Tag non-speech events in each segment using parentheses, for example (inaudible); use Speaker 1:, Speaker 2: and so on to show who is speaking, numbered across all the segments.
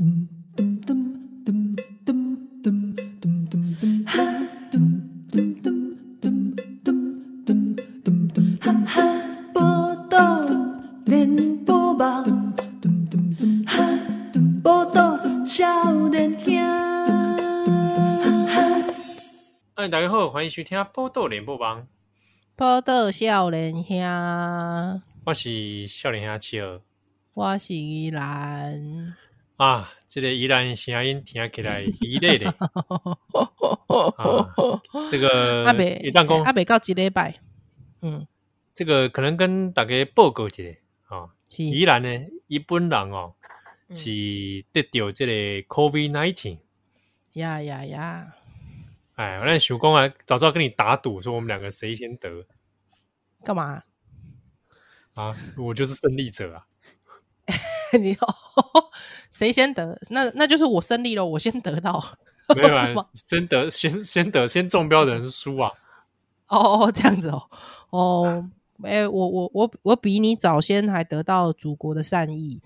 Speaker 1: 嗨，大家好，欢迎收听报道联播网。
Speaker 2: 报道少年兄，
Speaker 1: 我是少年兄七儿，
Speaker 2: 我是依兰
Speaker 1: 啊，这个依兰声音听起来一类的啊，这个
Speaker 2: 阿北
Speaker 1: 一旦讲
Speaker 2: 阿北告几礼拜，嗯，
Speaker 1: 这个可能跟大家报告一下啊，
Speaker 2: 是。
Speaker 1: 依兰呢，一本人哦，
Speaker 2: 嗯。
Speaker 1: 是得到这个 COVID nineteen，
Speaker 2: 呀呀呀，
Speaker 1: 哎，我那想讲啊，早知道跟你打赌，说我们两个谁先得。
Speaker 2: 干嘛？
Speaker 1: 啊，我就是胜利者啊，(laughs) (laughs)
Speaker 2: 你哦，谁先得？那那就是我胜利了，我先得到。
Speaker 1: 没有啊，(laughs) 先得先 (laughs) 先得先中标的人是输啊，
Speaker 2: 哦哦，这样子哦，哦，哎、欸，我我我我比你早先还得到祖国的善意，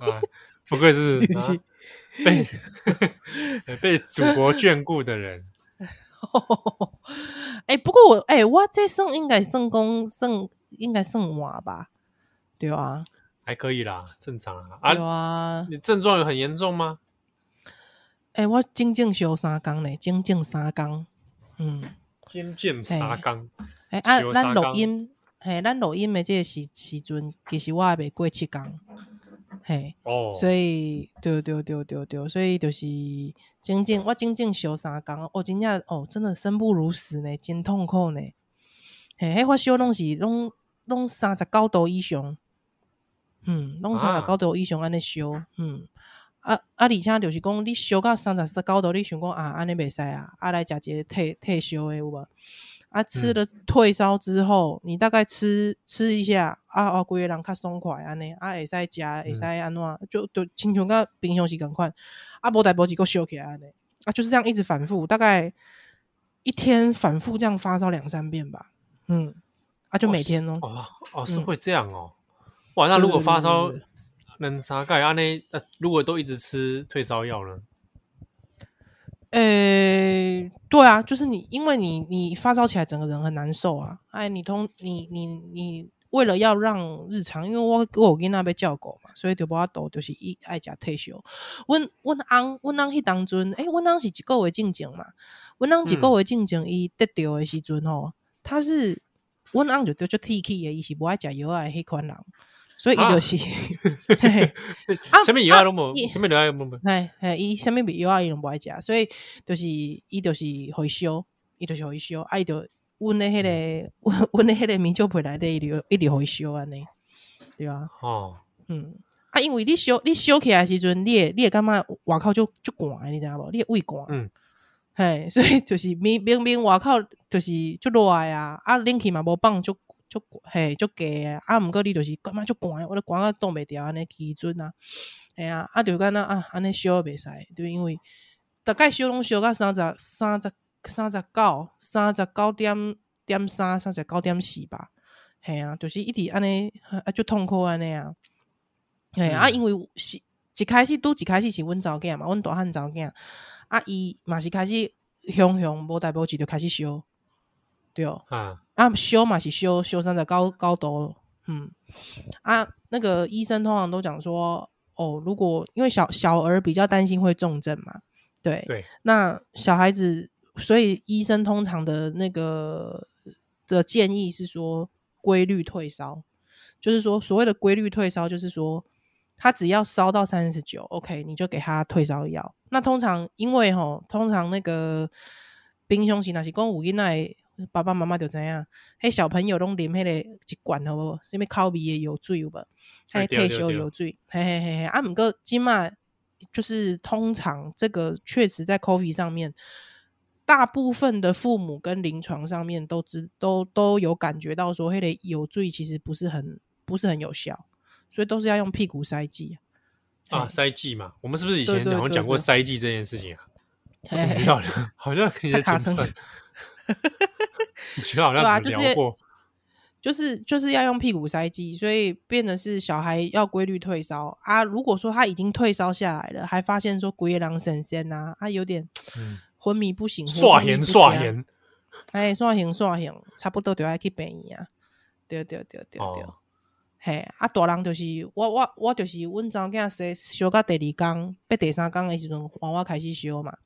Speaker 1: 啊，不愧是，
Speaker 2: 是不是
Speaker 1: 啊、被被祖国眷顾的人。
Speaker 2: 哎、欸，不过我哎、欸，我这算应该算功算应该算晚吧？对啊，
Speaker 1: 还可以啦，正常啊。
Speaker 2: 对啊，
Speaker 1: 你症状有很严重吗？
Speaker 2: 哎、欸，我整整休三工呢，整整三工。嗯，
Speaker 1: 渐渐沙缸。
Speaker 2: 哎、欸，啊，咱录音，嘿，咱录音的这个时时阵，其实我还没过七工。嘿，
Speaker 1: 哦，
Speaker 2: 所以，对对对对对，所以就是整整我整整休三工，哦，真正哦，真的生不如死呢，真痛苦呢。嘿，迄发烧拢是拢拢三十九度以上，嗯，拢三十九度以上安尼烧，啊、嗯，啊啊，而且就是讲你烧到三十九度，你想讲啊，安尼袂使啊，啊来食一个退退烧的有无？啊，吃了退烧之后，嗯、你大概吃吃一下，啊啊，规个人较爽快安尼，啊会使食，会使安怎，就就亲像甲平常时共款，啊无代无志搁烧起来安尼，啊就是这样一直反复，大概一天反复这样发烧两三遍吧，嗯，啊就每天哦，
Speaker 1: 哦哦是会这样哦，哇，那如果发烧能啥盖安尼，呃，如果都一直吃退烧药呢？
Speaker 2: 诶、欸，对啊，就是你，因为你你发烧起来，整个人很难受啊。哎，你通你你你为了要让日常，因为我我有囡仔要照顾嘛，所以就无法度，就是一爱食退烧。阮阮翁阮翁迄当阵，诶，阮翁是一个月进前嘛，阮翁一个月进前伊得着的时阵吼，他是阮翁就得就铁气的，伊是无爱食药的迄款人。所以伊就是 (laughs) (laughs)
Speaker 1: 啊，什么药啊拢无，什么药啊拢无，
Speaker 2: 嘿，嘿，伊什么药啊伊拢无爱食，所以就是伊就是会烧，伊就是会烧，啊伊就阮诶迄个，阮阮的迄个米酒皮内底，伊就一直会烧安尼，对啊，
Speaker 1: 哦，
Speaker 2: 嗯，啊，因为你烧你烧起来时阵，你会你会感觉外口就就寒，你知影无？你的胃寒，嗯，嘿，所以就是明明明外口就是就热啊，啊，冷气嘛无放就。就嘿，就给啊，啊，毋过你就是感觉就寒，我都寒啊冻袂掉安尼基准啊，哎啊，啊，就干那啊，安尼烧袂使，就因为大概烧拢烧到三十、三十、三十九、三十九点点三、三十九点四吧，嘿啊，就是一直安尼啊，就痛苦安尼啊，嘿、嗯、啊，因为是一开始拄一开始是阮查某囝嘛，阮大汉查某囝，啊，伊嘛是开始熊熊无代无志就开始烧。对哦，啊，啊修嘛是修修身的高高度，嗯，啊，那个医生通常都讲说，哦，如果因为小小儿比较担心会重症嘛，对。
Speaker 1: 对，
Speaker 2: 那小孩子，所以医生通常的那个的建议是说规律退烧，就是说所谓的规律退烧，就是说他只要烧到三十九，OK，你就给他退烧药。那通常因为吼，通常那个冰胸型那是讲有囡仔。爸爸妈妈就知影，迄小朋友拢啉迄个一罐好无？什么口味的药水有无？还退烧药水，嘿嘿嘿嘿。啊，毋过即马就是通常这个确实在 coffee 上面，大部分的父母跟临床上面都知都都有感觉到说，迄个药水其实不是很不是很有效，所以都是要用屁股塞剂
Speaker 1: 啊，塞剂嘛。我们是不是以前好像讲过塞剂这件事情啊？我怎么知道的？好像你在卡车。(laughs) 我觉得好像聊过，
Speaker 2: 就是就是要用屁股塞剂，所以变得是小孩要规律退烧啊。如果说他已经退烧下来了，还发现说鬼狼神仙呐，他有点昏迷不醒，
Speaker 1: 刷盐刷盐，
Speaker 2: 哎，刷盐刷盐，差不多就要去病院啊。对对对对对，嘿啊，大人就是我我我就是阮查某囝说烧到第二天，要第三天的时阵，换我开始烧嘛。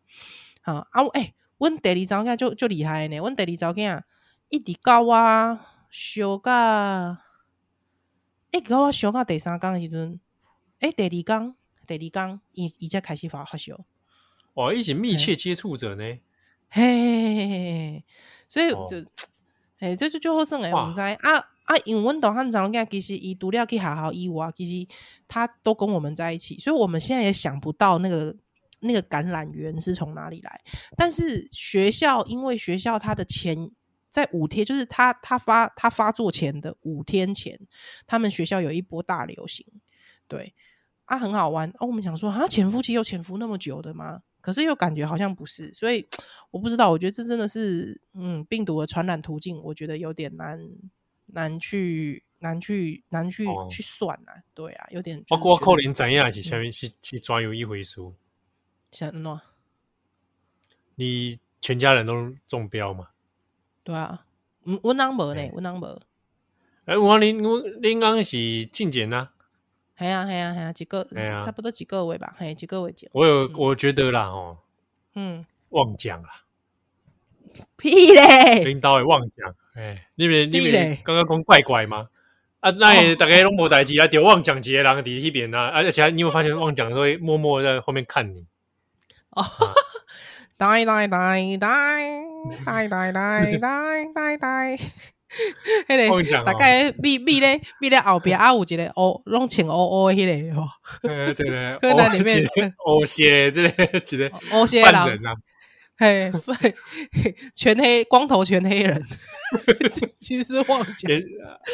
Speaker 2: 好啊，哎、欸，阮第二查某囝就就厉害呢，阮第二查某囝一直到我。烧到，哎、欸，到我烧到第三天的时阵，哎、欸，第二工，第二工，伊伊才开始发发烧。
Speaker 1: 哇，一起密切接触者呢？
Speaker 2: 嘿，嘿，嘿，嘿，所以就，哎、哦，这就就好算诶，我们知啊啊，因为阮大汉查某囝其实伊除了去学校以外，其实他都跟我们在一起，所以我们现在也想不到那个那个感染源是从哪里来。但是学校，因为学校它的前。在五天，就是他他发他发作前的五天前，他们学校有一波大流行，对啊，很好玩哦。我们想说，啊，潜伏期有潜伏那么久的吗？可是又感觉好像不是，所以我不知道。我觉得这真的是，嗯，病毒的传染途径，我觉得有点难难去难去难去、哦、去算啊。对啊，有点。
Speaker 1: 包括扣林怎样是下面是是抓有一回书。
Speaker 2: 想喏，
Speaker 1: 你全家人都中标吗？
Speaker 2: 对啊，嗯，我啷无呢？我啷无？
Speaker 1: 哎，我恁我恁刚是进检呐？
Speaker 2: 系啊系啊系啊，几个？差不多几个位吧？嘿，几个位？
Speaker 1: 我有，我觉得啦，哦，嗯，妄讲啦，
Speaker 2: 屁嘞！
Speaker 1: 领导会妄讲，哎，你们你们刚刚讲怪怪吗？啊，那也大概拢无代志啊，就妄讲几个人伫迄边啊，而且你有发现妄讲都会默默在后面看你。哦。
Speaker 2: 呆呆呆呆呆呆呆呆呆，迄个大概咪咪咧咪咧后边啊有一个乌拢穿乌乌的迄个吼，(laughs)
Speaker 1: 对对对，(laughs) 河南里面乌鞋这个一个
Speaker 2: 乌鞋人啊，嘿，(laughs) 全黑光头全黑人，其实忘记，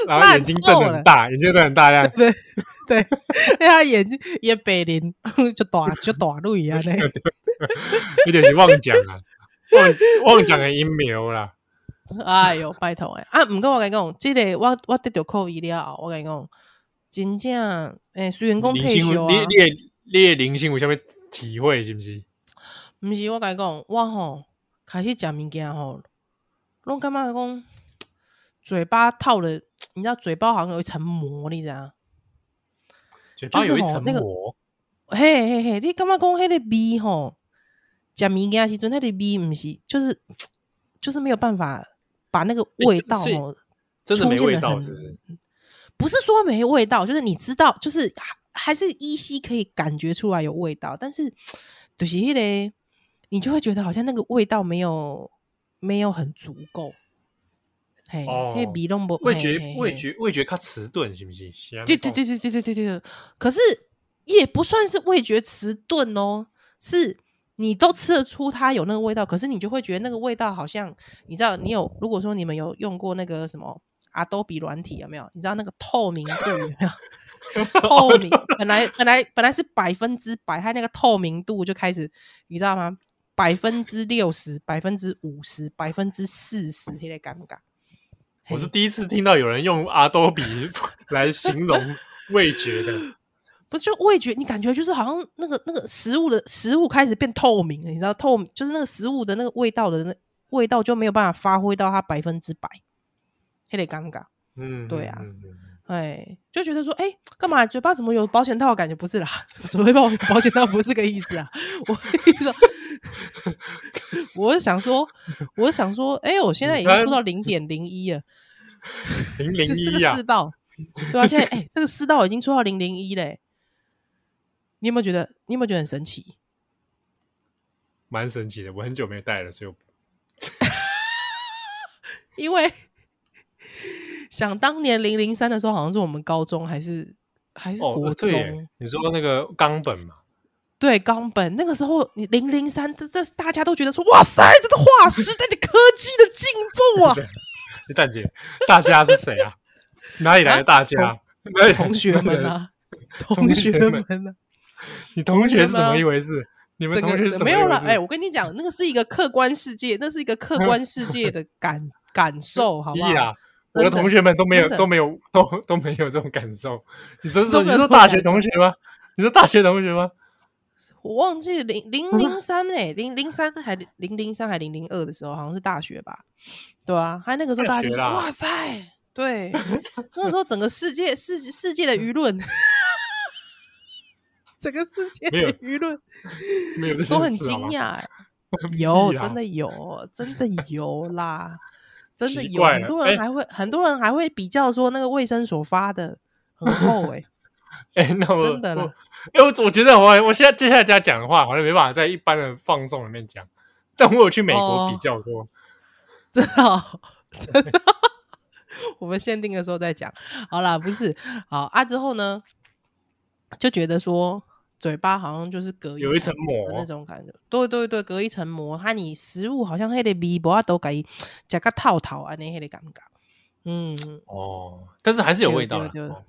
Speaker 1: 然后眼睛瞪得很大，(laughs) 眼睛瞪很大这样，
Speaker 2: 对对，因为他眼睛也白灵，就大就大路一样嘞。(laughs) 有点是妄讲啊，妄
Speaker 1: 妄讲的阴谋啦。(laughs)
Speaker 2: 哎呦，拜托哎啊！唔过我跟你讲，这个我我得到 COVID 了，我跟你讲，真正诶、欸，虽然讲退休啊，你
Speaker 1: 你你的灵性有啥物体会是不是？
Speaker 2: 唔是，我跟你讲，我吼开始食物件吼，拢感觉讲嘴巴套了，你知道嘴巴好像有一层膜，你知道？
Speaker 1: 嘴巴有一层膜，就是那个、
Speaker 2: 嘿嘿嘿，你感觉讲迄个味吼？食物件时阵，那个味不是，就是就是没有办法把那个味道哦，
Speaker 1: 真的没味道是不是？
Speaker 2: 不是说没味道，就是你知道，就是还还是依稀可以感觉出来有味道，但是就是嘞，你就会觉得好像那个味道没有没有很足够。嘿，
Speaker 1: 哦，味觉味觉味觉它迟钝，是不是？
Speaker 2: 对对对对对对对对。可是也不算是味觉迟钝哦，是。你都吃得出它有那个味道，可是你就会觉得那个味道好像，你知道，你有如果说你们有用过那个什么阿多比软体有没有？你知道那个透明度有没有？(laughs) 透明本来本来本来是百分之百，它那个透明度就开始，你知道吗？百分之六十、百分之五十、百分之四十，有点尴尬。
Speaker 1: 我是第一次听到有人用 Adobe (laughs) 来形容 (laughs) 味觉的。
Speaker 2: 不是，就味觉，你感觉就是好像那个那个食物的食物开始变透明了，你知道透，就是那个食物的那个味道的那味道就没有办法发挥到它百分之百，有点尴尬。嗯，对啊，哎，就觉得说，哎、欸，干嘛嘴巴怎么有保险套的感觉？不是啦，(laughs) 嘴巴保保险套不是个意思啊。我意思，我是想说，我是想说，哎、欸，我现在已经出到零点零一了，(laughs)
Speaker 1: 零零一啊，
Speaker 2: 世道，对啊，现在哎、欸，这个世道已经出到零零一嘞。你有没有觉得？你有没有觉得很神奇？
Speaker 1: 蛮神奇的，我很久没戴了，所以我 (laughs)
Speaker 2: 因为想当年零零三的时候，好像是我们高中还是还是国中？
Speaker 1: 哦、你说那个冈本嘛？
Speaker 2: 对，冈本那个时候，你零零三，这这大家都觉得说，哇塞，这个划时代的科技的进步啊！(laughs)
Speaker 1: 蛋姐，大家是谁啊？哪里来的大家？
Speaker 2: 啊、(laughs) 同学们啊，(laughs) 同学们啊。
Speaker 1: 你同学是怎么一回事？你们同学是怎么
Speaker 2: 没有了？哎，我跟你讲，那个是一个客观世界，那是一个客观世界的感感受，好不好？
Speaker 1: 我的同学们都没有都没有都都没有这种感受。你这是你说大学同学吗？你说大学同学吗？
Speaker 2: 我忘记零零零三哎，零零三还零零三还零零二的时候，好像是大学吧？对啊，还那个时候大学，哇塞，对，(laughs) 那个时候整个世界世世界的舆论，(laughs) 整个世界的舆论
Speaker 1: 没有
Speaker 2: 都很惊讶哎，(laughs) 有真的有真的有啦，真的有很多人还会很多人还会比较说那个卫生所发的很厚哎，(laughs)
Speaker 1: 哎，那我
Speaker 2: 真的啦。
Speaker 1: 因为我我觉得我我现在接下来这样讲的话，好像没办法在一般的放送里面讲。但我有去美国比较过，(laughs)
Speaker 2: 真的、哦，真的。(laughs) 我们限定的时候再讲。好啦，不是好啊。之后呢，就觉得说嘴巴好像就是隔
Speaker 1: 有一层膜
Speaker 2: 那种感觉。对对对，隔一层膜，它你食物好像黑的味不都可以加个套套啊，那黑的感觉。嗯，
Speaker 1: 哦，但是还是有味道的。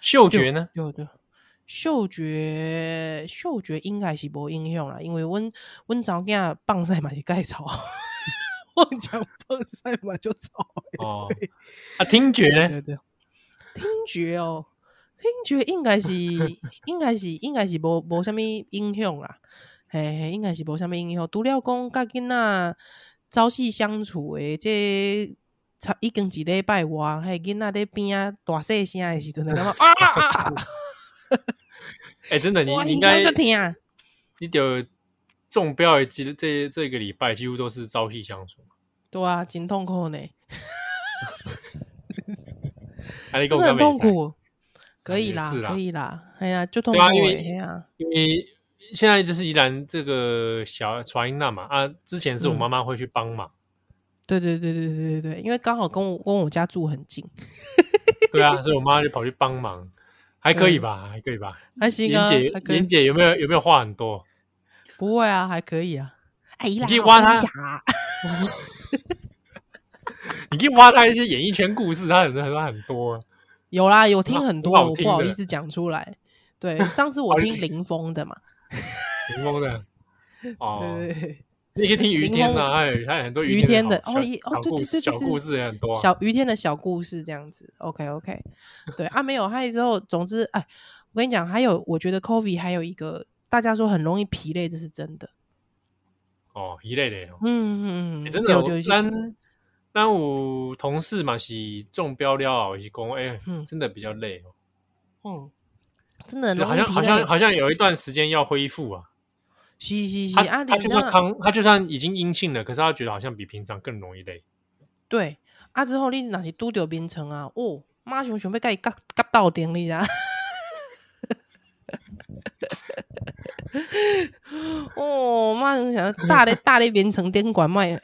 Speaker 1: 嗅觉呢？
Speaker 2: 有的。嗅觉，嗅觉应该是无影响啦，因为阮阮早囝放屎嘛是盖草，(laughs) 我讲放屎嘛就草。
Speaker 1: 哦，啊，听觉呢？
Speaker 2: 对对对，听觉哦，听觉应该是应该是应该是无无啥物影响啦，嘿嘿，应该是无啥物影响。除了讲甲囡仔朝夕相处诶，这差已经一礼拜外，嘿，囡仔在边啊大细声诶时阵，啊啊啊！(laughs)
Speaker 1: 哎、欸，真的，你你应该，你就中标的这这这个礼拜几乎都是朝夕相处。
Speaker 2: 对啊，真痛苦呢。(laughs)
Speaker 1: 真
Speaker 2: 的很痛苦。可以啦，可以啦。哎呀，就痛苦。因为
Speaker 1: 因为现在就是依然这个小传音那嘛啊，之前是我妈妈会去帮忙。
Speaker 2: 对对对对对对对，因为刚好跟我跟我家住很近。(laughs)
Speaker 1: 对啊，所以我妈就跑去帮忙。还可以吧，还可以吧，
Speaker 2: 还行啊。
Speaker 1: 姐，莲姐有没有有没有话很多？
Speaker 2: 不会啊，还可以啊。哎，你
Speaker 1: 可以挖他，(laughs) 你可以挖他一些演艺圈故事，他很多很多。有
Speaker 2: 啦，有听很多，我不好意思讲出来。对，上次我听林峰的嘛，
Speaker 1: 林峰的 (laughs) 哦。你可以听于天呐，还有还有很多于天的哦，哦，对对对，小故事也很多，
Speaker 2: 小于天的小故事这样子。(laughs) OK OK，对啊，没有还有之后，总之哎，我跟你讲，还有我觉得 COVID 还有一个大家说很容易疲累，这是真的。
Speaker 1: 哦，疲累的，嗯
Speaker 2: 嗯嗯，
Speaker 1: 真的。咱咱有同事嘛是中标了啊，是讲哎，真的比较累哦。
Speaker 2: 嗯，真的
Speaker 1: 好像好像好像有一段时间要恢复啊。
Speaker 2: 是是是，
Speaker 1: 啊他就算康，他就算已经阴性了，可是他觉得好像比平常更容易累。
Speaker 2: 对，啊之后你若是拄着眠床啊，哦，马上想要甲伊夹夹到顶你啦。(laughs) 哦，马上想大咧大咧眠床顶管卖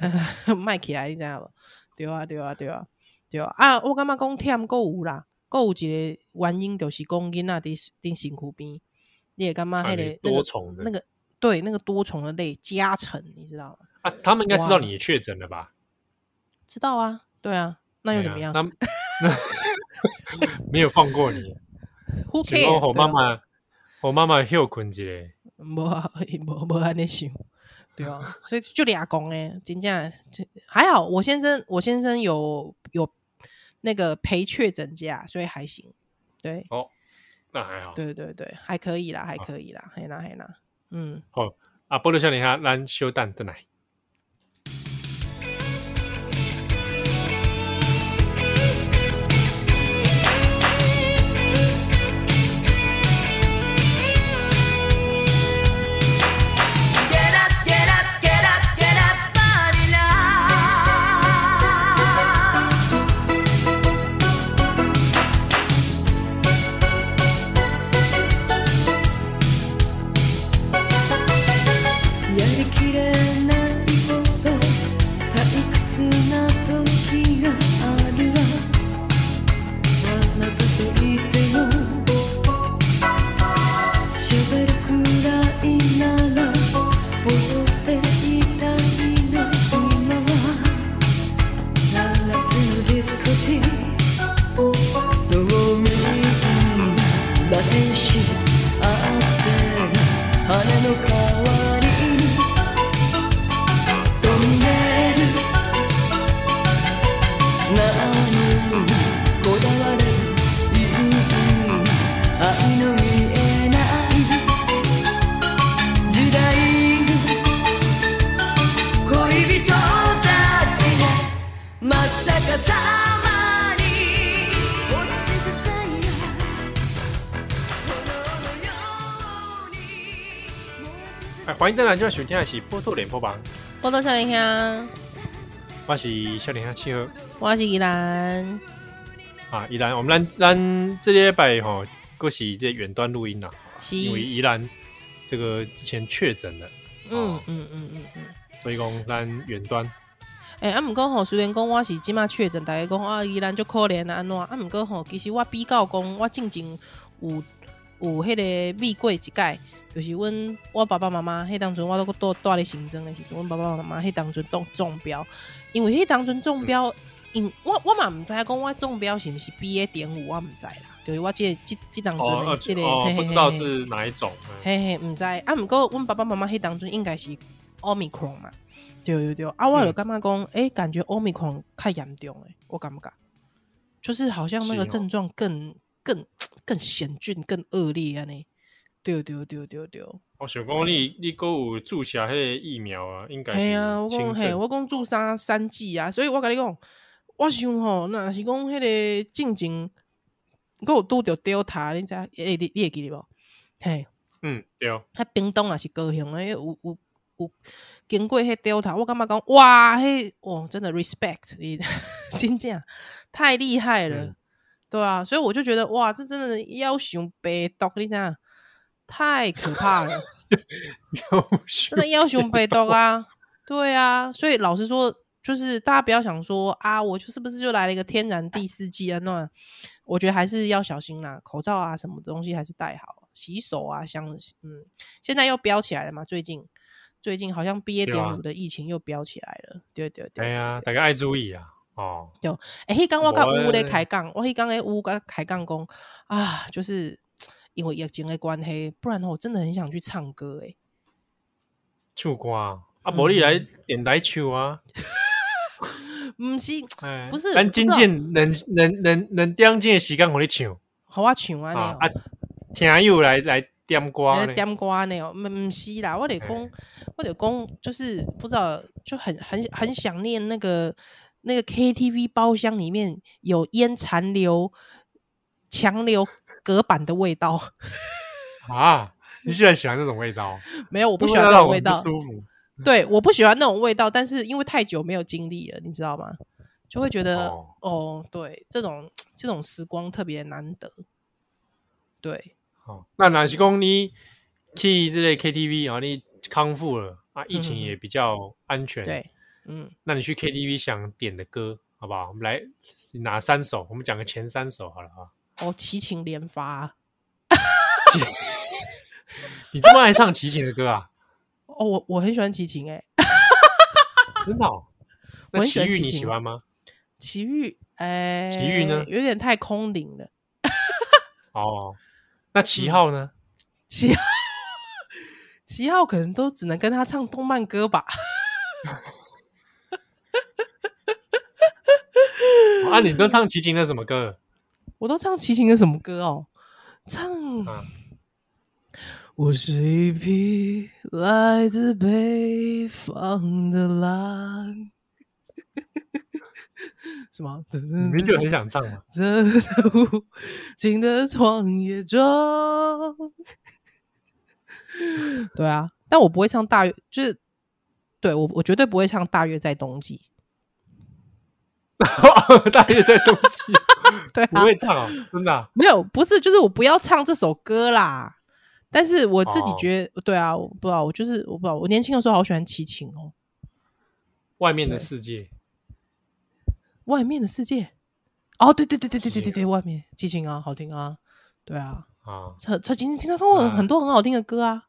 Speaker 2: 卖起来，你知影无？对啊对啊对啊对啊！啊，我感觉讲忝阁有啦，阁有一个原因就是讲囡仔伫伫身躯边，你会感觉迄个
Speaker 1: 多重的那个。
Speaker 2: 对，那个多重的累加成，你知道吗？
Speaker 1: 啊，他们应该知道你也确诊了吧？
Speaker 2: 知道啊，对啊，那又怎么样？(laughs)
Speaker 1: 那没有放过你。(laughs)
Speaker 2: Who care？
Speaker 1: 我妈妈，我妈妈休困一下。
Speaker 2: 无无无安尼想，对啊，所以就俩公诶，真正还好。我先生，我先生有有那个陪确诊假，所以还行。对，
Speaker 1: 哦，那还好。
Speaker 2: 对对对，还可以啦，还可以啦，嘿啦嘿啦。嗯，
Speaker 1: 好啊，波罗少年哈，咱小等等来。今晚收听的是波多连播榜。
Speaker 2: 波多少年兄，
Speaker 1: 我是少年兄七号，
Speaker 2: 我是依兰。
Speaker 1: 啊，宜兰，我们兰兰这礼拜吼，过是这远端录音啦，因为宜兰这个之前确诊了。
Speaker 2: 嗯嗯嗯嗯嗯，
Speaker 1: 所以讲咱远端。
Speaker 2: 哎、欸，啊，毋过吼，虽然讲我是即马确诊，大家讲啊，宜兰就可怜啊，安怎？啊，毋过吼，其实我比较讲，我进前有有迄个美过一届，就是阮我爸爸妈妈迄当阵，我都都住咧新庄的时阵，阮爸爸妈妈迄当阵中中标，因为迄当阵中标，因我我嘛毋知影讲我中标是毋是 BA 点五，我毋知啦，就是我即个即即当阵即个、
Speaker 1: 哦哦，不知道是哪一种，
Speaker 2: 嘿嘿，毋知。啊，毋过阮爸爸妈妈迄当阵应该是 Omicron 嘛。对对对，啊，我有感觉讲，哎、嗯欸，感觉欧米狂太严重诶，我感觉，就是好像那个症状更、哦、更更险峻、更恶劣啊！呢，对对对对对。
Speaker 1: 我想讲你你够有注射迄个疫苗啊，应该是。系啊，
Speaker 2: 我讲嘿，我讲注三三剂啊，所以我甲你讲，我想吼，若是讲迄个进前，我有拄着 Delta，你知？诶、欸，你你会记得无？嘿，
Speaker 1: 嗯，对。
Speaker 2: 迄冰冻也是高雄诶，有有。有经过迄 Delta，我感觉讲哇，迄哇，真的 respect 你，(laughs) 真正太厉害了，嗯，对啊，所以我就觉得哇，这真的要想病毒，你知道太可怕了，(laughs) 真的要想病毒啊，对啊，所以老实说，就是大家不要想说啊，我就是不是就来了一个天然第四季啊？那我觉得还是要小心啦，口罩啊，什么东西还是戴好，洗手啊，像嗯，现在又飙起来了嘛，最近。最近好像 BA 点五的疫情又飙起来了，对对对。哎
Speaker 1: 呀，大家爱注意啊！哦，
Speaker 2: 就哎，迄刚我跟乌咧开讲，我迄刚咧乌甲开讲讲啊，就是因为疫情的关系，不然我真的很想去唱歌哎。
Speaker 1: 唱歌啊，无你来电台唱啊？(laughs)
Speaker 2: 不是，不是，
Speaker 1: 咱真正能能能能点这个时间，互你唱，
Speaker 2: 好我唱啊！
Speaker 1: 啊，听友来来。点歌呢？
Speaker 2: 点歌呢？唔唔是啦，我得讲，我得讲，就是不知道，就很很很想念那个那个 KTV 包厢里面有烟残留、墙留隔板的味道 (laughs)
Speaker 1: 啊！你喜欢喜欢那种味道？(laughs)
Speaker 2: 没有，我不喜欢那种味道，舒服。对，我不喜欢那种味道，但是因为太久没有经历了，你知道吗？就会觉得哦，哦，对，这种这种时光特别难得，对。
Speaker 1: 哦，那哪是公你去这类 KTV 啊，你康复了啊，疫情也比较安全。嗯、对，嗯，那你去 KTV 想点的歌，好不好？我们来哪三首？我们讲个前三首好了啊。
Speaker 2: 哦，齐秦连发。(laughs)
Speaker 1: 你这么爱唱齐秦的歌啊？
Speaker 2: 哦，我我很喜欢齐秦哎。
Speaker 1: 真的？哦？(laughs) 那齐豫你喜欢吗？
Speaker 2: 奇遇，哎，
Speaker 1: 齐豫呢？
Speaker 2: 有点太空灵了。(laughs)
Speaker 1: 哦。那七号呢？
Speaker 2: 七号，七号可能都只能跟他唱动漫歌吧。
Speaker 1: 啊，你都唱齐秦的什么歌？
Speaker 2: 我都唱齐秦的什么歌哦？唱，啊、我是一匹来自北方的狼。(laughs) 什么？
Speaker 1: 你就很想唱吗？
Speaker 2: 在无尽的旷野中，对啊，但我不会唱大约，就是对我，我绝对不会唱大约在冬季。(laughs)
Speaker 1: 大约在冬季，(laughs)
Speaker 2: 对、啊，
Speaker 1: 不会唱哦，真的、啊、
Speaker 2: 没有，不是，就是我不要唱这首歌啦。但是我自己觉得，哦、对啊，我不知道，我就是我不知道，我年轻的时候好喜欢齐秦哦，
Speaker 1: 外面的世界。
Speaker 2: 外面的世界，哦，对对对对对对对对，外面齐秦啊，好听啊，对啊，啊，他他经经常跟我很多很好听的歌啊，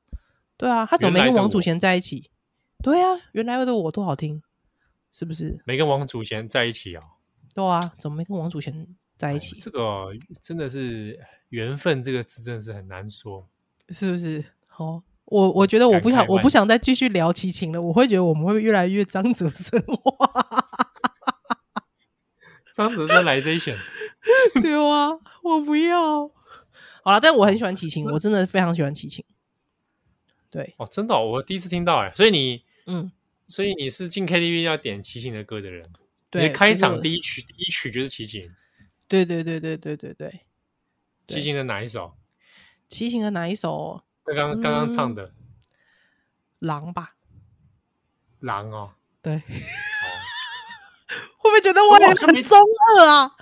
Speaker 2: 对啊，他怎么没跟王祖贤在一起？对啊，原来的我多好听，是不是？
Speaker 1: 没跟王祖贤在一起啊？
Speaker 2: 对啊，怎么没跟王祖贤在一起？
Speaker 1: 这个真的是缘分，这个字真的是很难说，
Speaker 2: 是不是？好，我我觉得我不想我不想再继续聊齐秦了，我会觉得我们会越来越张哲生化。
Speaker 1: 张哲生来这一选，(laughs)
Speaker 2: 对啊，我不要。好了，但我很喜欢齐秦，我真的非常喜欢齐秦。对，
Speaker 1: 哦，真的、哦，我第一次听到哎，所以你，嗯，所以你是进 KTV 要点齐秦的歌的人，对，开场第一曲第一曲就是齐秦，
Speaker 2: 对对对对对对对，
Speaker 1: 齐秦的哪一首？
Speaker 2: 齐秦的哪一首？
Speaker 1: 刚刚刚刚唱的，
Speaker 2: 狼吧？
Speaker 1: 狼哦，
Speaker 2: 对。哦、会不会觉得我很中二啊？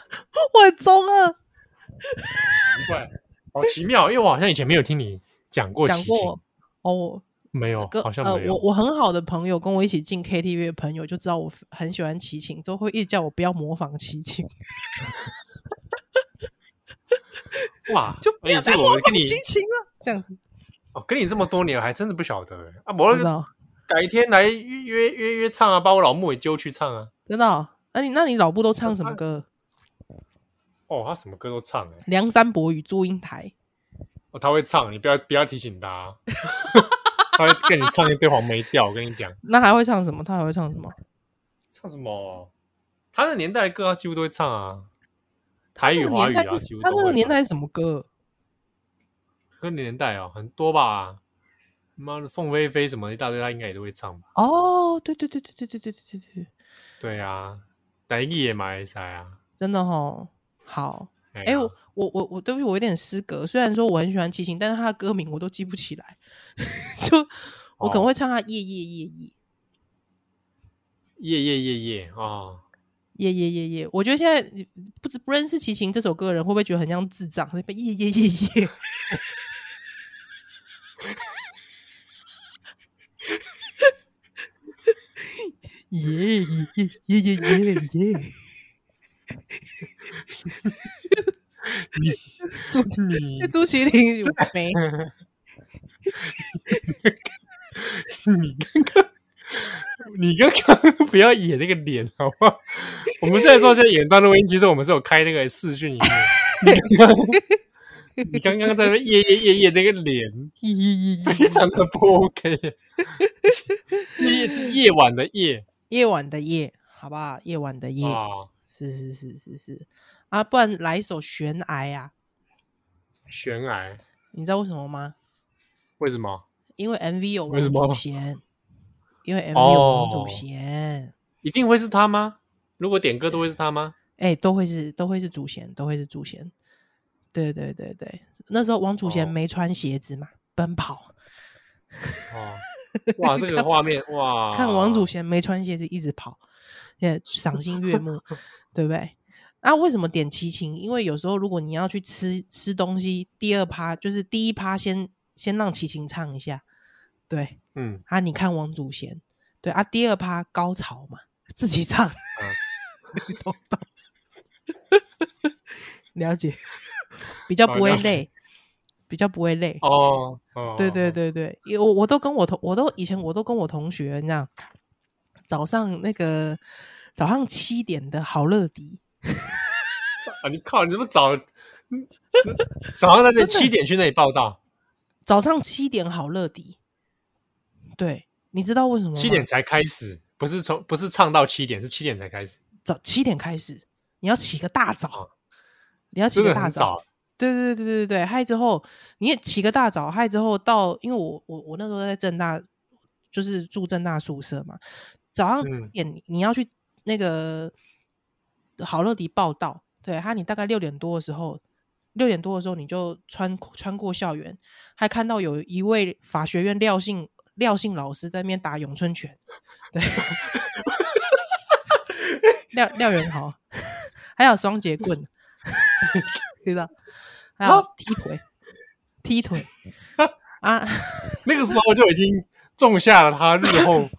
Speaker 2: 我很中二，
Speaker 1: 奇怪，好奇妙，因为我好像以前没有听你讲过讲过
Speaker 2: 哦。
Speaker 1: 没有，好像没有。
Speaker 2: 呃、我我很好的朋友跟我一起进 KTV 的朋友就知道我很喜欢齐秦，都会一直叫我不要模仿齐秦。(laughs)
Speaker 1: 哇，
Speaker 2: 就不要再模仿齐秦了，这样子。
Speaker 1: 哦，跟你这么多年，还真的不晓得哎。啊，我改天来约约约约唱啊，把我老木也揪去唱啊。
Speaker 2: 真的、哦？那、啊、你那你老木都唱什么歌？
Speaker 1: 哦，他什么歌都唱哎。
Speaker 2: 梁山伯与祝英台。
Speaker 1: 哦，他会唱，你不要不要提醒他、啊。(laughs) 他会跟你唱一堆黄梅调，我跟你讲。
Speaker 2: 那还会唱什么？他还会唱什么？
Speaker 1: 唱什么？他的年代的歌，他几乎都会唱啊。台语、华语啊，几乎都。
Speaker 2: 他那个年代是什么歌？
Speaker 1: 那年代哦，很多吧。妈的，凤飞飞什么一大堆，他应该也都会唱吧。
Speaker 2: 哦，对对对对对对对对对对。
Speaker 1: 对啊，台语也蛮厉害啊。
Speaker 2: 真的哦，好。哎、我我我我，对不起，我有点失格。虽然说我很喜欢齐秦，但是他的歌名我都记不起来，(laughs) 就我可能会唱他夜夜夜夜，
Speaker 1: 夜夜夜夜哦，
Speaker 2: 夜夜夜夜。我觉得现在不知不认识齐秦这首歌的人，会不会觉得很像智障？那边夜夜夜夜。耶耶耶耶耶耶耶！(laughs) 你 (laughs) 朱你朱麒麟有没？(laughs)
Speaker 1: 你刚刚你刚刚不要演那个脸好不好？我们现在说现在演段录音，其实我们是有开那个视讯荧幕。你刚刚在那夜夜夜夜那个脸，非常的不 OK。夜是夜晚的夜，
Speaker 2: 夜晚的夜，好不好？夜晚的夜，是是是是是。啊，不然来一首悬崖啊！
Speaker 1: 悬崖，
Speaker 2: 你知道为什么吗？
Speaker 1: 为什么？
Speaker 2: 因为 MV (laughs) 有王祖贤，因为 MV 有王祖贤，
Speaker 1: 一定会是他吗？如果点歌都会是他吗？
Speaker 2: 哎、欸，都会是，都会是祖贤，都会是祖贤。对对对对，那时候王祖贤没穿鞋子嘛，哦、奔跑。
Speaker 1: 哦，(laughs) 哇，这个画面哇！
Speaker 2: 看王祖贤没穿鞋子一直跑，也赏心悦目，(laughs) 对不对？那、啊、为什么点齐秦？因为有时候如果你要去吃吃东西，第二趴就是第一趴先先让齐秦唱一下，对，嗯，啊，你看王祖贤，对啊，第二趴高潮嘛，自己唱，嗯、(laughs) 懂懂 (laughs) 了解，比较不会累，比较不会累
Speaker 1: 哦，哦，
Speaker 2: 对对对对，我我都跟我同我都以前我都跟我同学，你知道，早上那个早上七点的好乐迪。
Speaker 1: 啊！你靠！你怎么早？早上在这七点去那里报道？
Speaker 2: 早上七点好乐迪。对，你知道为什么？
Speaker 1: 七点才开始，不是从不是唱到七点，是七点才开始。
Speaker 2: 早七点开始，你要起个大早，哦、你要起个大早。对对对对对对，嗨之后你也起个大早，嗨之后到，因为我我我那时候在正大，就是住正大宿舍嘛。早上点、嗯、你要去那个。好乐迪报道，对，他，你大概六点多的时候，六点多的时候你就穿穿过校园，还看到有一位法学院廖姓廖姓老师在那边打咏春拳，对，(laughs) 廖廖元豪，还有双节棍，(laughs) 知道，还有踢腿，踢腿 (laughs) 啊，
Speaker 1: 那个时候就已经种下了他日后。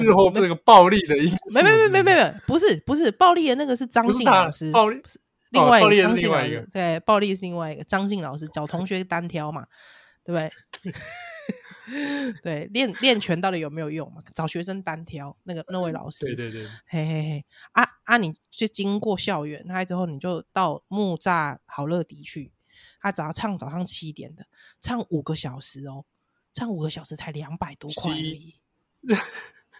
Speaker 1: 日后这个暴力的意思，
Speaker 2: 没没没没没没，不是不是暴力的那个是张信老师，
Speaker 1: 暴力
Speaker 2: 是另外一个张信老师，对，暴力是另外一个张信老师找同学单挑嘛，对不对？(laughs) 对，练练拳到底有没有用嘛？找学生单挑那个那位老师，
Speaker 1: 对对对，
Speaker 2: 嘿嘿嘿，啊啊，你就经过校园，那之后你就到木栅好乐迪去，他只要唱早上七点的，唱五个小时哦，唱五个小时才两百多块而已。(laughs)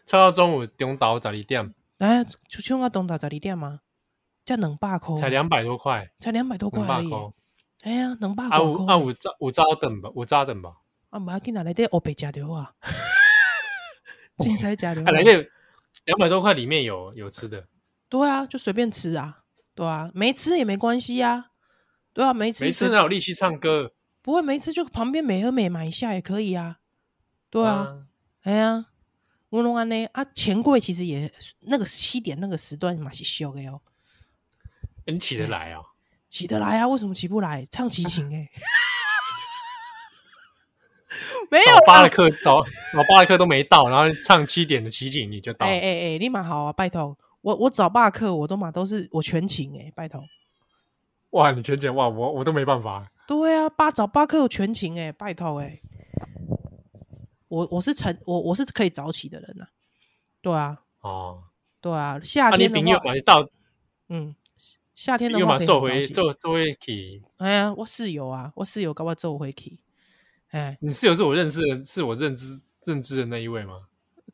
Speaker 1: 唱到中午中岛十二点，
Speaker 2: 哎，就唱到中岛十二点吗？才两百块，
Speaker 1: 才两百多块，
Speaker 2: 才两百多块而已。哎呀，两百块。
Speaker 1: 啊有啊有早有早等吧，有早等吧。
Speaker 2: 啊，不要紧啊，来点欧北加的话，精彩加的。
Speaker 1: 啊，来点两百多块里面有有吃的。
Speaker 2: 对啊，就随便吃啊，对啊，没吃也没关系呀。对啊，没吃
Speaker 1: 没吃哪有力气唱歌？
Speaker 2: 不会没吃就旁边美和美买一下也可以啊。对啊。哎呀，乌龙安呢？啊，钱柜其实也那个七点那个时段嘛是休的哦。
Speaker 1: 你起得来啊？
Speaker 2: 起得来啊？为什么起不来？唱齐情哎。(laughs) 没有，
Speaker 1: 早八的课早早八的课都没到，然后唱七点的齐景你就到。
Speaker 2: 哎哎哎，立马好啊，拜托。我我早八课我都嘛都是我全勤哎，拜托。
Speaker 1: 哇，你全勤哇，我我都没办法。
Speaker 2: 对啊，八早八课我全勤哎，拜托哎。我我是晨我我是可以早起的人呐、啊。对啊。哦。对啊，夏天的话。
Speaker 1: 你到。
Speaker 2: 嗯。夏天的话可以
Speaker 1: 做回做做回去。
Speaker 2: 哎呀，我室友啊，我室友跟我做回去。哎，
Speaker 1: 你室友是我认识的，是我认知认知的那一位吗？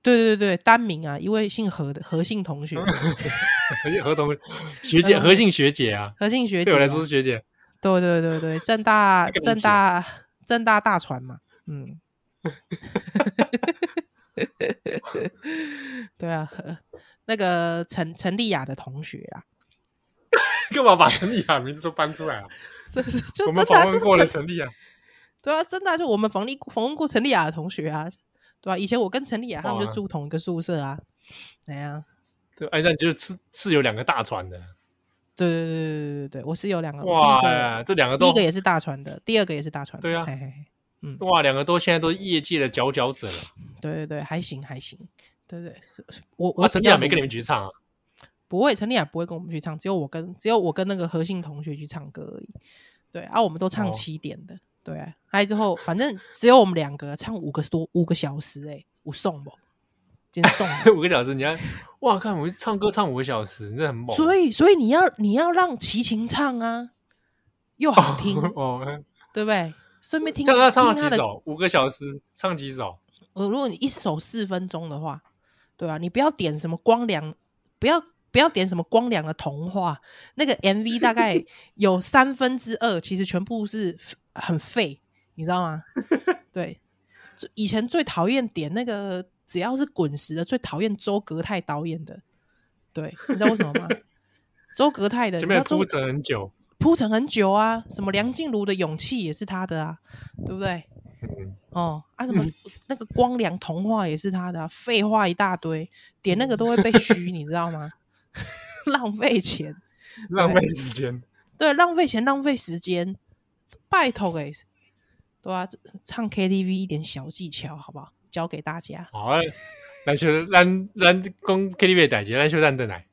Speaker 2: 对对对，单名啊，一位姓何的何姓同学，
Speaker 1: 何姓何同学，学姐何姓学姐啊，
Speaker 2: 何姓学姐，
Speaker 1: 对我来说是学姐。
Speaker 2: 对对对对，正大 (laughs) 正大正大大船嘛，嗯，(laughs) 对啊，那个陈陈丽雅的同学啊，(laughs)
Speaker 1: 干嘛把陈丽雅名字都搬出来啊？(laughs)
Speaker 2: 就
Speaker 1: 我们访问过了陈丽雅。
Speaker 2: 对啊，真的、啊、就我们访丽访问过陈丽雅的同学啊，对吧、啊？以前我跟陈丽雅他们就住同一个宿舍啊，怎样、啊？
Speaker 1: 对，哎，那你就是是是有两个大船的。
Speaker 2: 对对对对对对对，我是有两个。
Speaker 1: 哇，个这两个都
Speaker 2: 第一个也是大船的，第二个也是大船的。
Speaker 1: 对啊，
Speaker 2: 嘿嘿嗯，
Speaker 1: 哇，两个都现在都业界的佼佼者了。
Speaker 2: 对对对，还行还行。对对，我我
Speaker 1: 陈立雅没跟你们去唱啊？
Speaker 2: 不会，陈丽雅不会跟我们去唱，只有我跟只有我跟那个何信同学去唱歌而已。对啊，我们都唱七点的。哦对、啊，还有之后，反正只有我们两个唱五个多五个小时、欸，哎，五送不？今天送
Speaker 1: 五个小时，你看，哇，看我唱歌唱五个小时，真的很猛。
Speaker 2: 所以，所以你要你要让齐秦唱啊，又好听哦，哦对不对？顺便听
Speaker 1: 唱他唱了几首，五个小时唱几首？
Speaker 2: 呃，如果你一首四分钟的话，对啊，你不要点什么光良，不要不要点什么光良的童话，那个 MV 大概有三分之二，其实全部是。很废，你知道吗？(laughs) 对，以前最讨厌点那个，只要是滚石的，最讨厌周格泰导演的。对，你知道为什么吗？(laughs) 周格泰的，
Speaker 1: 前面铺陈很久，
Speaker 2: 铺陈很久啊。什么梁静茹的勇气也是他的啊，对不对？嗯、哦啊，什么 (laughs) 那个光良童话也是他的、啊，废话一大堆，点那个都会被虚，你知道吗？(laughs) 浪费钱，
Speaker 1: 浪费时间，
Speaker 2: 对，浪费钱，浪费时间。拜托哎，对啊，唱 KTV 一点小技巧好不好？教给大家。
Speaker 1: 好啊，来就咱咱讲 KTV 的代志，咱就咱等来。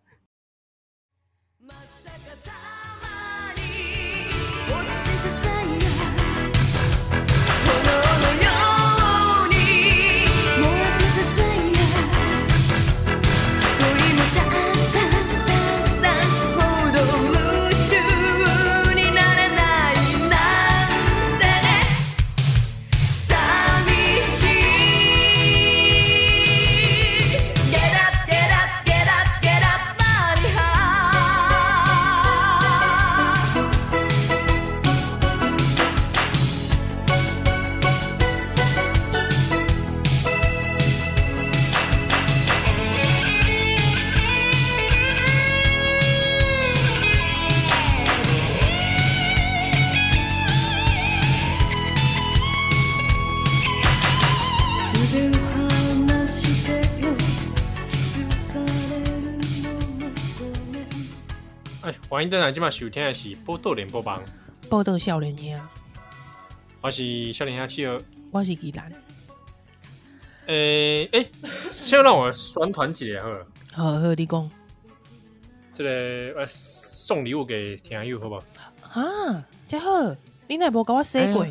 Speaker 1: 欢迎登来，今晚收听的是报道联播榜，
Speaker 2: 报道少年兄，
Speaker 1: 我是少年兄企鹅，
Speaker 2: 我是吉兰。
Speaker 1: 诶诶，先让我宣传几下好了。
Speaker 2: 好好，你讲。
Speaker 1: 这个送礼物给听友，好不好？
Speaker 2: 啊，这好，你哪无跟我说过？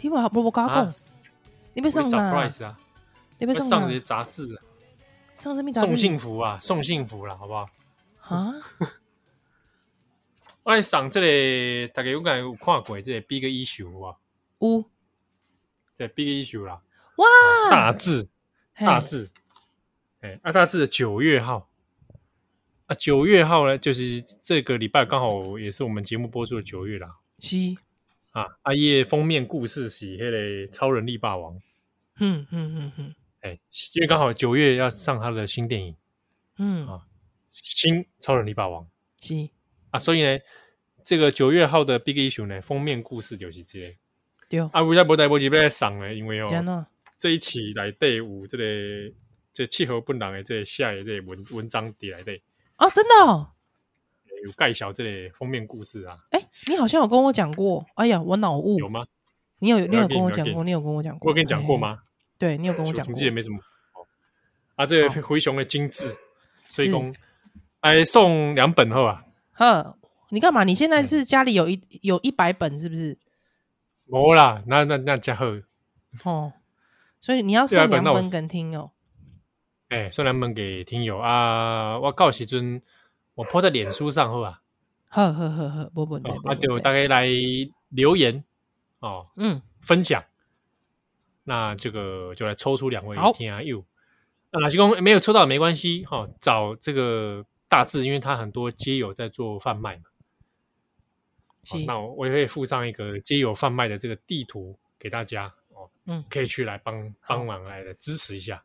Speaker 2: 你无无无跟我讲？你要送啥？你要送
Speaker 1: 上这些杂志？
Speaker 2: 送什么杂志？
Speaker 1: 送幸福啊，送幸福了，好不好？
Speaker 2: 啊？
Speaker 1: 我来上这里，大家有敢有看过这个 Big Issue 啊？
Speaker 2: 有，
Speaker 1: 这 Big Issue 啦，
Speaker 2: 哇，
Speaker 1: 大志，大志，哎，啊，大志的九月号，啊，九月号呢，就是这个礼拜刚好也是我们节目播出的九月啦。
Speaker 2: 是，
Speaker 1: 啊，阿叶封面故事是迄个超人力霸王，
Speaker 2: 嗯嗯嗯嗯，
Speaker 1: 哎，因为刚好九月要上他的新电影，
Speaker 2: 嗯。
Speaker 1: 啊，新超人力霸王，
Speaker 2: 是。
Speaker 1: 啊，所以呢，这个九月号的 Big Issue 呢，封面故事就是这个。
Speaker 2: 对。
Speaker 1: 啊，为啥无代无志要来送呢？因为哦，这一期来对有这个这气候不良的这个下的这个文文章底来对
Speaker 2: 哦，真的哦，
Speaker 1: 有介绍这类封面故事啊。
Speaker 2: 哎，你好像有跟我讲过，哎呀，我脑雾
Speaker 1: 有吗？
Speaker 2: 你有你有跟我讲过，你有跟我讲过，
Speaker 1: 我跟你讲过吗？
Speaker 2: 对，你有跟我讲过，
Speaker 1: 总记得没什么。啊，这个灰熊的精致，所以讲，哎，送两本后啊。
Speaker 2: 呵，你干嘛？你现在是家里有一有一百本是不是？
Speaker 1: 没啦，那那那家伙。
Speaker 2: 哦，所以你要送两本给听友。
Speaker 1: 哎，送两本给听友啊！我告时阵，我 po 在脸书上好吧？
Speaker 2: 呵呵呵呵，不不，
Speaker 1: 那就大概来留言哦，嗯，分享。那这个就来抽出两位听友。那老公没有抽到没关系哈，找这个大致，因为他很多街友在做贩卖嘛。好，那我我也会附上一个街友贩卖的这个地图给大家哦，嗯，可以去来帮帮忙来的支持一下。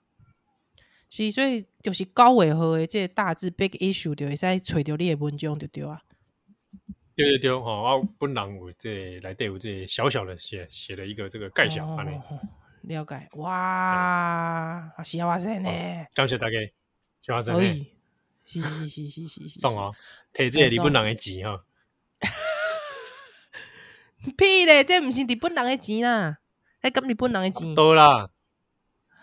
Speaker 2: 是，所以就是高尾和的这个大致 big issue 就会使找到你的文章就对啊。
Speaker 1: 对对对，哈，我本人有这来对我这小小的写写了一个这个概想，安尼。
Speaker 2: 了解哇，是啊，哇塞呢！
Speaker 1: 感谢大家，谢哇塞呢！
Speaker 2: 是是是是是是，
Speaker 1: 送哦，摕这个日本人的钱哈。(laughs)
Speaker 2: 屁咧，这不是日本人的钱啦，还跟日本人的钱。
Speaker 1: 多啦，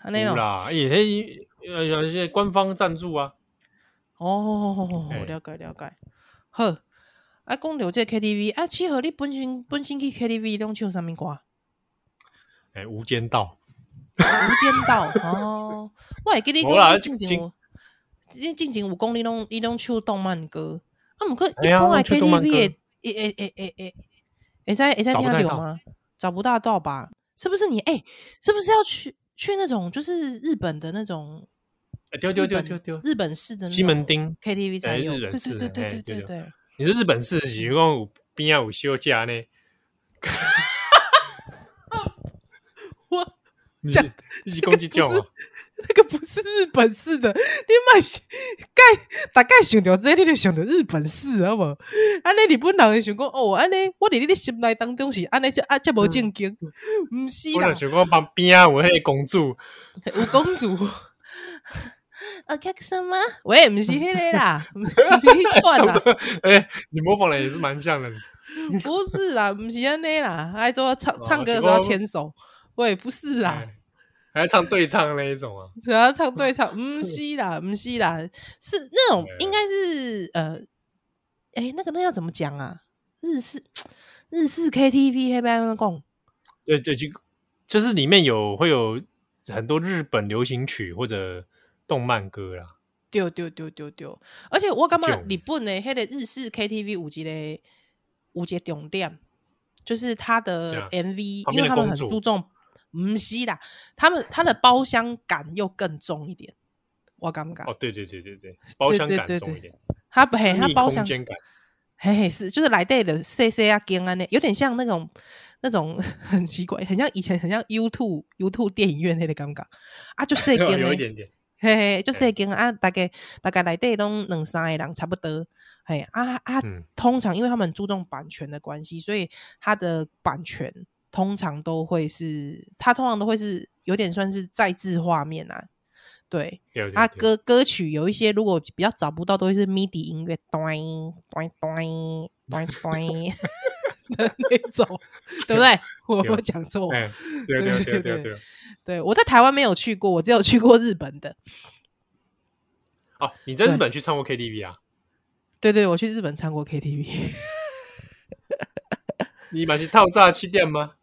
Speaker 2: 有啦，
Speaker 1: 也嘿，有一些官方赞助啊。
Speaker 2: 哦，了解了解。好，啊，讲到这 K T V，啊，七和你本身本身去 K T V 拢唱啥物歌？
Speaker 1: 哎，《无间道》，《
Speaker 2: 无间道》哦，我还记得讲进前有，进前有讲你拢你拢唱动漫歌，啊，毋过一般的 K T V 诶诶诶诶诶诶，会使会使听得到吗？找不大到吧？是不是你？哎，是不是要去去那种就是日本的那种？
Speaker 1: 丢丢丢丢丢，
Speaker 2: 日本式的
Speaker 1: 西门町
Speaker 2: K T V 才有，
Speaker 1: 对
Speaker 2: 对对对对对。
Speaker 1: 你说日本式，是讲边啊有休假呢？讲一起攻击叫啊！
Speaker 2: 那个不是日本式的，你买盖大概想到这，你就想到日本式，好不？安尼日本人会想讲哦，安尼我伫你的心内当中是安尼，这啊这无正经，唔是啦。
Speaker 1: 想讲旁边啊，有迄个公主，
Speaker 2: 有公主。啊，(laughs) 客什么？喂，唔是迄个啦，唔是迄款啦。(laughs)
Speaker 1: 哎，你模仿的也是蛮像的。(laughs)
Speaker 2: 不是啦，唔是安尼啦，还说唱唱歌的时候牵手。喂，不是啦，
Speaker 1: 还要唱对唱那一种啊？
Speaker 2: 还要唱对唱？唔是啦，唔是啦，是那种应该是呃，哎，那个那要怎么讲啊？日式日式 KTV 黑白那种，
Speaker 1: 对对，就就是里面有会有很多日本流行曲或者动漫歌啦。
Speaker 2: 丢丢丢丢丢，而且我感觉日本的迄个日式 KTV 有一个有一个重点，就是他的 MV，因为他们很注重。唔是啦，他们他的包厢感又更重一点，我感觉。
Speaker 1: 哦，对对对对对，包厢感重一点。
Speaker 2: 他嘿，他包厢感，嘿嘿是，就是来带的 C C 啊，跟啊那，有点像那种那种很奇怪，很像以前很像 YouTube YouTube 电影院那个感觉啊，就是跟，有一点点，嘿嘿，就 C 跟啊，大概大概来带拢两三个人差不多，嘿啊啊，通常因为他们注重版权的关系，所以他的版权。通常都会是，它通常都会是有点算是再制画面啊，对，对，对，对，啊歌歌曲有一些如果比较找不到，都会是 MIDI 音乐，咚咚咚咚咚 (laughs) 的那种，对不对？我有讲错，
Speaker 1: 对对对对对，
Speaker 2: 对我在台湾没有去过，我只有去过日本的。
Speaker 1: 哦，你在日本去唱过 KTV 啊？
Speaker 2: 对对，我去日本唱过 KTV。
Speaker 1: 你买是套炸气垫吗？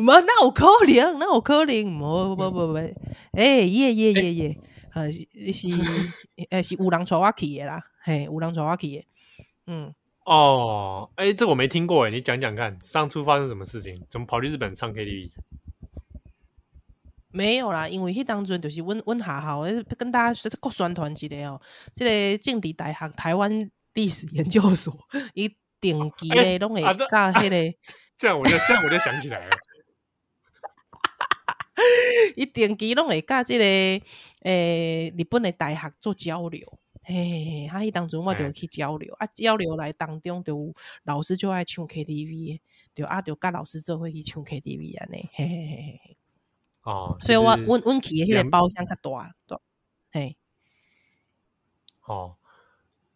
Speaker 2: 没，那有可能，那有可能，不不不不，哎耶耶耶耶，呃是是，呃是有人带我去的啦，嘿，有人带我去的，嗯，
Speaker 1: 哦，哎，这我没听过，哎，你讲讲看，当初发生什么事情？怎么跑去日本唱 KTV？
Speaker 2: 没有啦，因为迄当阵就是阮阮学校，跟大家各宣传一个哦，这个政治大学台湾历史研究所，(laughs) 一定期的拢会教迄个，(laughs)
Speaker 1: 这样我就这样我就想起来了。(laughs)
Speaker 2: 伊定期拢会甲即个诶、欸、日本诶大学做交流，嘿嘿嘿，哈，迄当中我就去交流，欸、啊，交流来当中就有老师就爱唱 KTV，就啊就甲老师做伙去唱 KTV 安尼，嘿嘿嘿嘿。嘿。
Speaker 1: 哦，
Speaker 2: 所以我阮阮去诶迄个包厢较大，对，嘿，
Speaker 1: 哦，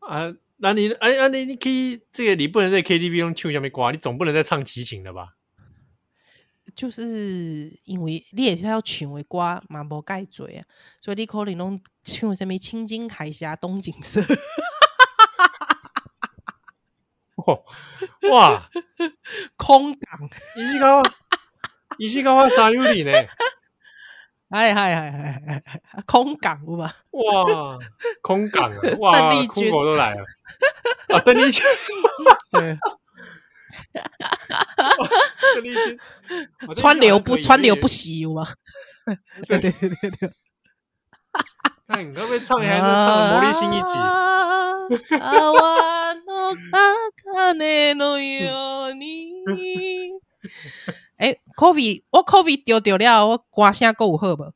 Speaker 1: 啊，那你，哎啊，你你可以这个你不能在 KTV 用唱什么歌，你总不能再唱齐秦了吧？
Speaker 2: 就是因为你也是要唱的歌嘛，无介多啊，所以你可能拢唱什么青金海峡东景色。(laughs)
Speaker 1: 哇，
Speaker 2: 空港，
Speaker 1: 伊是讲，伊是讲三六零呢？(laughs)
Speaker 2: 哎嗨嗨嗨嗨，空港有吧？
Speaker 1: 哇，空港啊！(laughs) 哇，空国都来了啊！邓丽君，
Speaker 2: 对，邓丽君，(laughs) 川流不川流不息有吗？对对对对对，(laughs)
Speaker 1: 看你刚才唱，(laughs) 你还能唱魔力新一集。
Speaker 2: 哎，Coffee，我 Coffee 丢丢了，我歌声够有好不？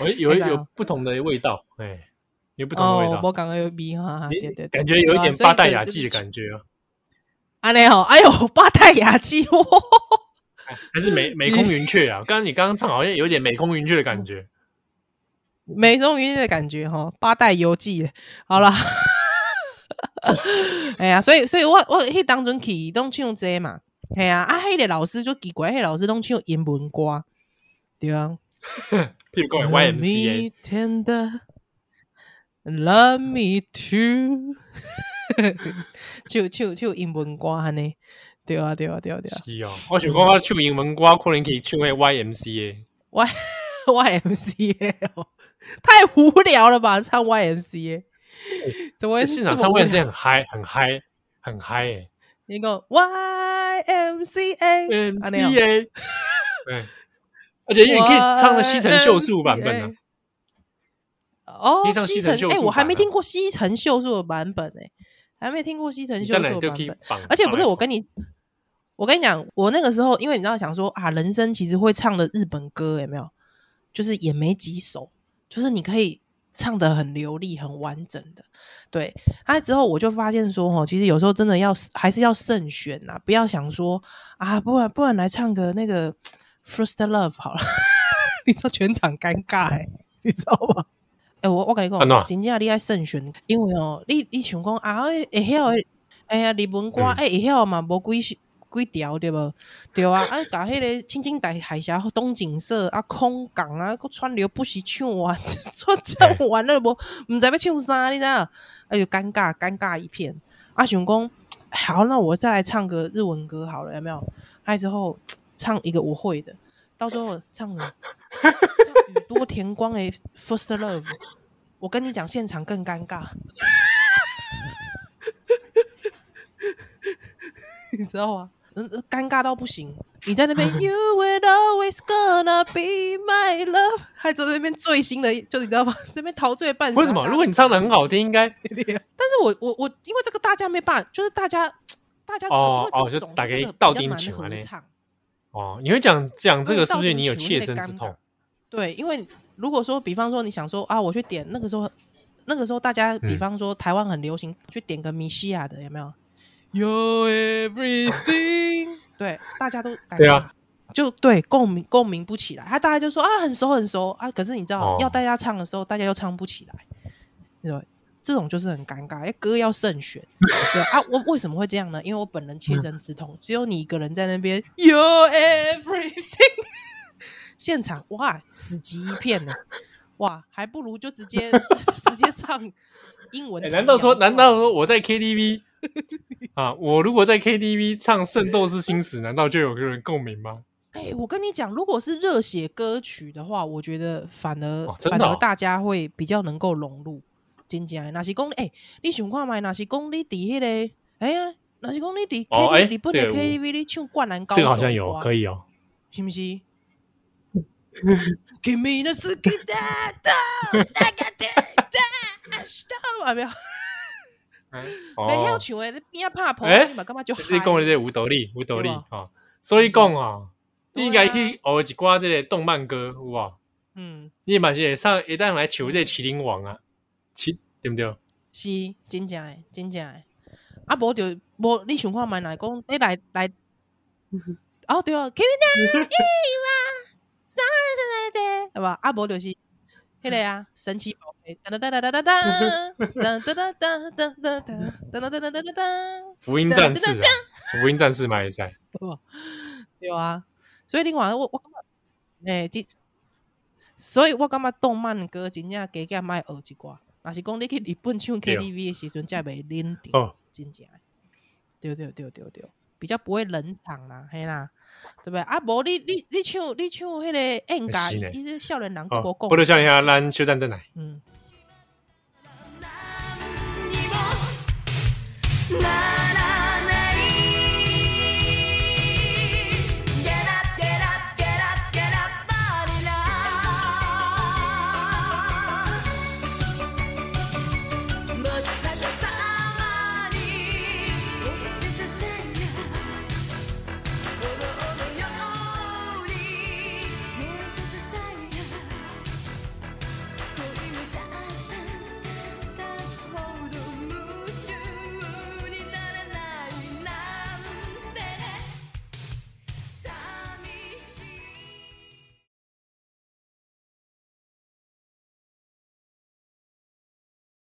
Speaker 1: 我有有不同的味道，哎，有不同的味道。
Speaker 2: 我感觉有鼻哈，对对，
Speaker 1: 感觉有一点八代雅纪的感觉啊。
Speaker 2: 安尼好，哎呦，八代雅纪，
Speaker 1: 还是美 (laughs) 美空云雀啊？刚刚你刚刚唱好像有点美空云雀的感觉。
Speaker 2: 美中云雀的感觉哈，八代游记，好了，(laughs) 哎呀，所以所以我我去当阵去都唱这嘛，哎呀，啊，迄个老师就奇怪，迄个老师都唱英文歌，对啊，(laughs)
Speaker 1: 譬如讲 YMCA，
Speaker 2: 天的，Love me too，唱唱唱英文歌安尼，对啊对啊对啊对啊，
Speaker 1: 是啊，我想讲我唱英文歌可能可以唱迄 YMCA，Y (laughs)
Speaker 2: YMCA 哦。太无聊了吧！唱 YMCA，(laughs) 怎么会
Speaker 1: 现场唱 YMCA 很嗨，很嗨，很嗨诶！
Speaker 2: 一个 YMCA，MCA，
Speaker 1: 对，而且你可以唱的西城秀树版本呢。
Speaker 2: 哦，西城哎，我还没听过西城秀树的版本哎，还没听过西城秀树的版本。而且不是我跟你，我跟你讲，我那个时候因为你知道想说啊，人生其实会唱的日本歌有没有？就是也没几首。就是你可以唱得很流利、很完整的，对。啊，之后我就发现说，哦，其实有时候真的要还是要慎选呐，不要想说啊，不然不然来唱个那个《First Love》好了，(laughs) 你知道全场尴尬哎，你知道吗？哎、欸，我我跟你讲，真正你爱慎选，因为哦，你你想讲啊，会晓，哎呀，日文歌哎会晓嘛，无几首。几条对无？对啊，啊，甲迄个青青大海峡东景色啊，空港啊，个川流不息唱完，(laughs) 唱唱完了无？毋知要唱啥，你知道？哎呦，尴尬，尴尬一片。啊，想讲好，那我再来唱个日文歌好了，有没有？还之后唱一个我会的，到时候唱了 (laughs) 宇多田光诶《First Love》，我跟你讲，现场更尴尬。(laughs) 你知道吗？嗯，尴尬到不行。你在那边，(laughs) You will always gonna be my love，还在那边最新的，就你知道吗？这边陶醉半。
Speaker 1: 为什么？如果你唱的很好听，应该。
Speaker 2: 但是我我我，因为这个大家没办法，就是大家大家
Speaker 1: 哦哦，就打给道丁请合唱。哦，你会讲讲这个是不是你有切身之痛？
Speaker 2: 对，因为如果说，比方说你想说啊，我去点那个时候，那个时候大家，比方说台湾很流行去点个米西亚的，有没有？Your everything，(laughs) 对，大家都感觉啊，就对共鸣共鸣不起来。他大家就说啊，很熟很熟啊，可是你知道，哦、要大家唱的时候，大家又唱不起来，对，这种就是很尴尬。歌要慎选，(laughs) 对啊，我为什么会这样呢？因为我本人切身之痛，嗯、只有你一个人在那边，Your everything，(laughs) 现场哇，死寂一片呢，哇，还不如就直接 (laughs) 直接唱英文、欸。
Speaker 1: 难道说，难道说我在 KTV？啊！我如果在 KTV 唱《圣斗士星矢》，难道就有个人共鸣吗？
Speaker 2: 哎、欸，我跟你讲，如果是热血歌曲的话，我觉得反而、哦哦、反而大家会比较能够融入。真正的，那是讲哎，你想看麦？那是讲你伫迄个，哎呀，那是讲你伫 KTV 日本的 KTV 你唱《灌篮高手》，
Speaker 1: 这个好像有可以哦，
Speaker 2: 是毋是？(laughs) Give me the sky that stop，没有。(laughs) (laughs) 没要求诶，你边啊怕婆，你嘛干嘛就？
Speaker 1: 你讲的这无道理，无道理啊！所以讲啊，你应该去学一挂这个动漫歌，有无？嗯，你嘛是上一旦来求这个麒麟王啊，七对毋对？
Speaker 2: 是真正诶真正诶啊无着无你想看觅来讲你来来哦对哦 keep it down keep it D A 对吧？啊无着是迄个啊神奇宝贝。噔噔噔噔噔噔噔噔噔噔噔噔噔噔噔噔
Speaker 1: 福音战士福音战士嘛也
Speaker 2: 对有啊。所以另外我我感觉诶即所以我感觉动漫歌真正加减莫学一寡若是讲你去日本唱 KTV 的时阵，才袂冷掉，真正。对对对对对，比较不会冷场啦，嘿啦，对不对？啊，无你你你唱你唱迄个演歌，伊是少年人无讲。
Speaker 1: 不如少年下咱小站等来。嗯。